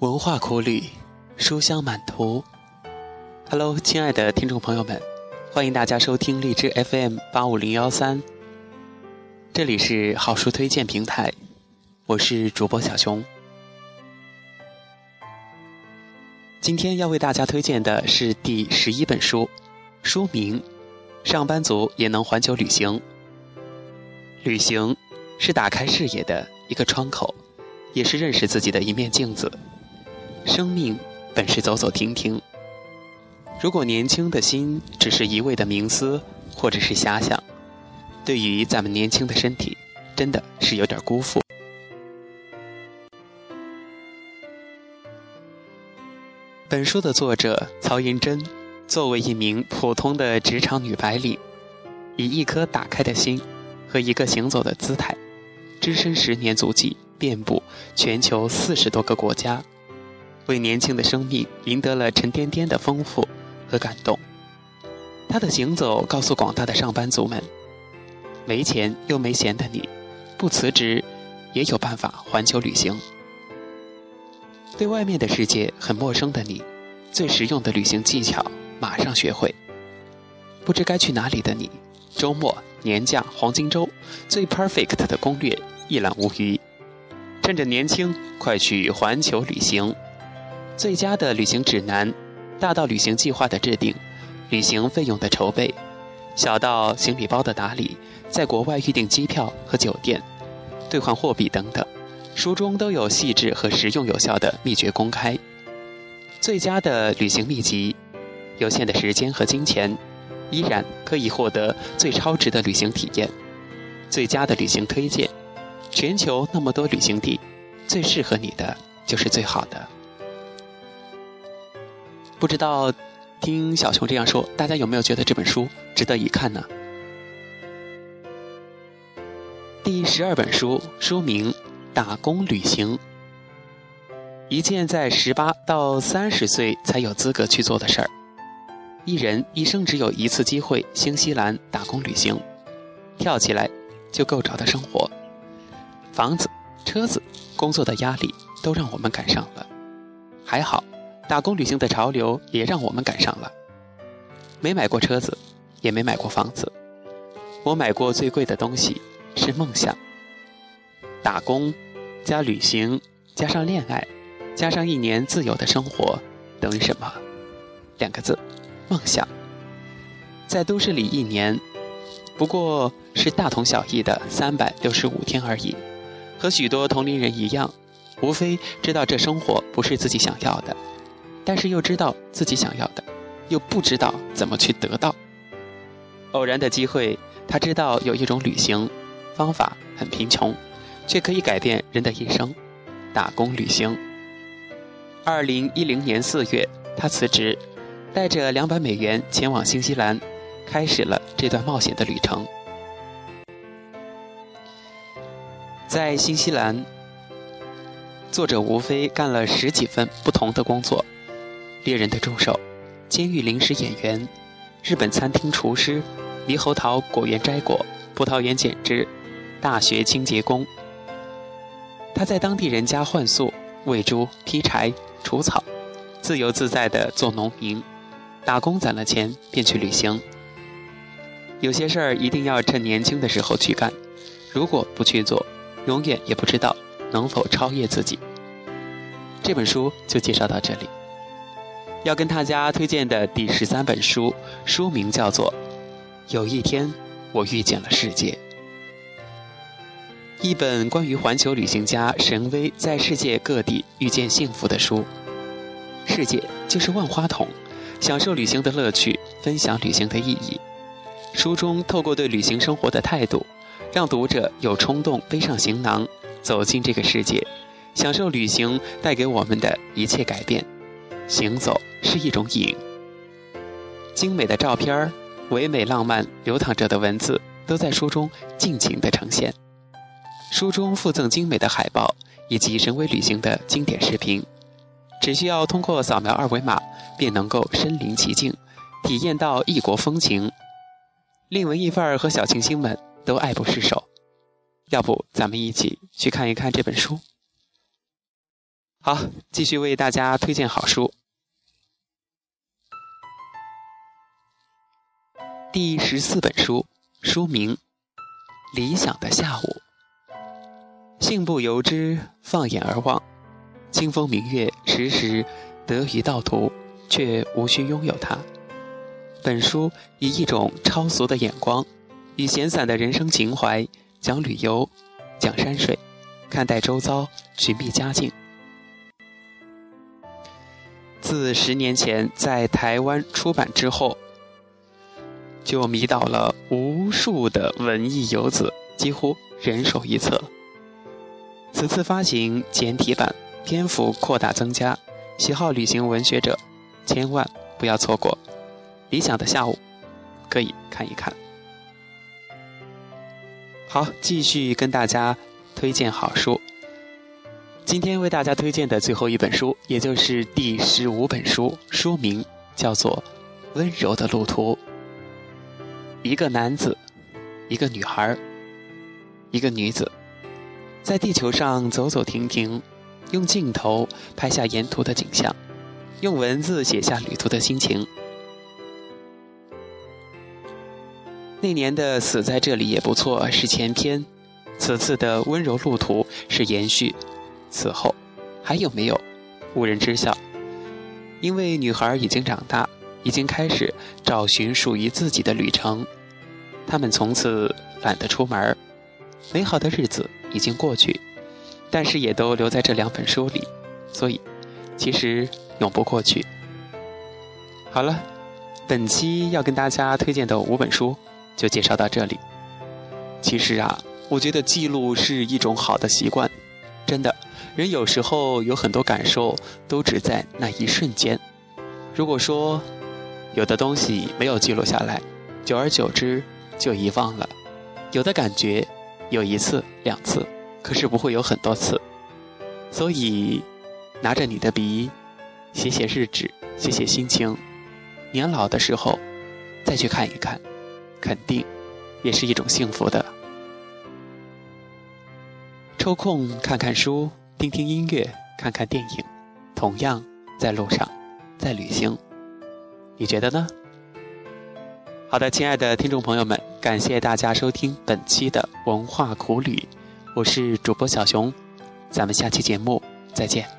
文化苦旅，书香满途。Hello，亲爱的听众朋友们，欢迎大家收听荔枝 FM 八五零幺三。这里是好书推荐平台，我是主播小熊。今天要为大家推荐的是第十一本书，书名《上班族也能环球旅行》。旅行是打开视野的一个窗口。也是认识自己的一面镜子。生命本是走走停停。如果年轻的心只是一味的冥思或者是遐想，对于咱们年轻的身体，真的是有点辜负。本书的作者曹银珍，作为一名普通的职场女白领，以一颗打开的心和一个行走的姿态，只身十年足迹。遍布全球四十多个国家，为年轻的生命赢得了沉甸甸的丰富和感动。他的行走告诉广大的上班族们：没钱又没闲的你，不辞职也有办法环球旅行。对外面的世界很陌生的你，最实用的旅行技巧马上学会。不知该去哪里的你，周末、年假、黄金周，最 perfect 的攻略一览无余。趁着年轻，快去环球旅行！最佳的旅行指南，大到旅行计划的制定，旅行费用的筹备，小到行李包的打理，在国外预订机票和酒店，兑换货币等等，书中都有细致和实用有效的秘诀公开。最佳的旅行秘籍，有限的时间和金钱，依然可以获得最超值的旅行体验。最佳的旅行推荐。全球那么多旅行地，最适合你的就是最好的。不知道听小熊这样说，大家有没有觉得这本书值得一看呢？第十二本书书名《打工旅行》，一件在十八到三十岁才有资格去做的事儿。一人一生只有一次机会，新西兰打工旅行，跳起来就够着的生活。房子、车子、工作的压力都让我们赶上了，还好，打工旅行的潮流也让我们赶上了。没买过车子，也没买过房子，我买过最贵的东西是梦想。打工加旅行加上恋爱，加上一年自由的生活，等于什么？两个字：梦想。在都市里一年，不过是大同小异的三百六十五天而已。和许多同龄人一样，无非知道这生活不是自己想要的，但是又知道自己想要的，又不知道怎么去得到。偶然的机会，他知道有一种旅行方法很贫穷，却可以改变人的一生——打工旅行。二零一零年四月，他辞职，带着两百美元前往新西兰，开始了这段冒险的旅程。在新西兰，作者无非干了十几份不同的工作：猎人的助手、监狱临时演员、日本餐厅厨师、猕猴桃果园摘果、葡萄园剪枝、大学清洁工。他在当地人家换宿、喂猪、劈柴、除草，自由自在地做农民。打工攒了钱，便去旅行。有些事儿一定要趁年轻的时候去干，如果不去做，永远也不知道能否超越自己。这本书就介绍到这里。要跟大家推荐的第十三本书，书名叫做《有一天我遇见了世界》，一本关于环球旅行家神威在世界各地遇见幸福的书。世界就是万花筒，享受旅行的乐趣，分享旅行的意义。书中透过对旅行生活的态度。让读者有冲动背上行囊，走进这个世界，享受旅行带给我们的一切改变。行走是一种瘾。精美的照片唯美浪漫流淌着的文字，都在书中尽情的呈现。书中附赠精美的海报以及神威旅行的经典视频，只需要通过扫描二维码，便能够身临其境，体验到异国风情。令文艺范儿和小清新们。都爱不释手，要不咱们一起去看一看这本书？好，继续为大家推荐好书。第十四本书，书名《理想的下午》。信步游之，放眼而望，清风明月，时时得于道途，却无需拥有它。本书以一种超俗的眼光，以闲散的人生情怀，讲旅游，讲山水，看待周遭，寻觅佳境。自十年前在台湾出版之后，就迷倒了无数的文艺游子，几乎人手一册。此次发行简体版，篇幅扩大增加，喜好旅行文学者千万不要错过。理想的下午，可以看一看。好，继续跟大家推荐好书。今天为大家推荐的最后一本书，也就是第十五本书，书名叫做《温柔的路途》。一个男子，一个女孩，一个女子，在地球上走走停停，用镜头拍下沿途的景象，用文字写下旅途的心情。那年的《死在这里也不错》是前篇，此次的《温柔路途》是延续。此后，还有没有，无人知晓。因为女孩已经长大，已经开始找寻属于自己的旅程。他们从此懒得出门，美好的日子已经过去，但是也都留在这两本书里，所以其实永不过去。好了，本期要跟大家推荐的五本书就介绍到这里。其实啊，我觉得记录是一种好的习惯，真的。人有时候有很多感受，都只在那一瞬间。如果说有的东西没有记录下来，久而久之就遗忘了。有的感觉有一次两次，可是不会有很多次。所以，拿着你的笔，写写日志，写写心情，年老的时候再去看一看，肯定也是一种幸福的。抽空看看书。听听音乐，看看电影，同样在路上，在旅行，你觉得呢？好的，亲爱的听众朋友们，感谢大家收听本期的文化苦旅，我是主播小熊，咱们下期节目再见。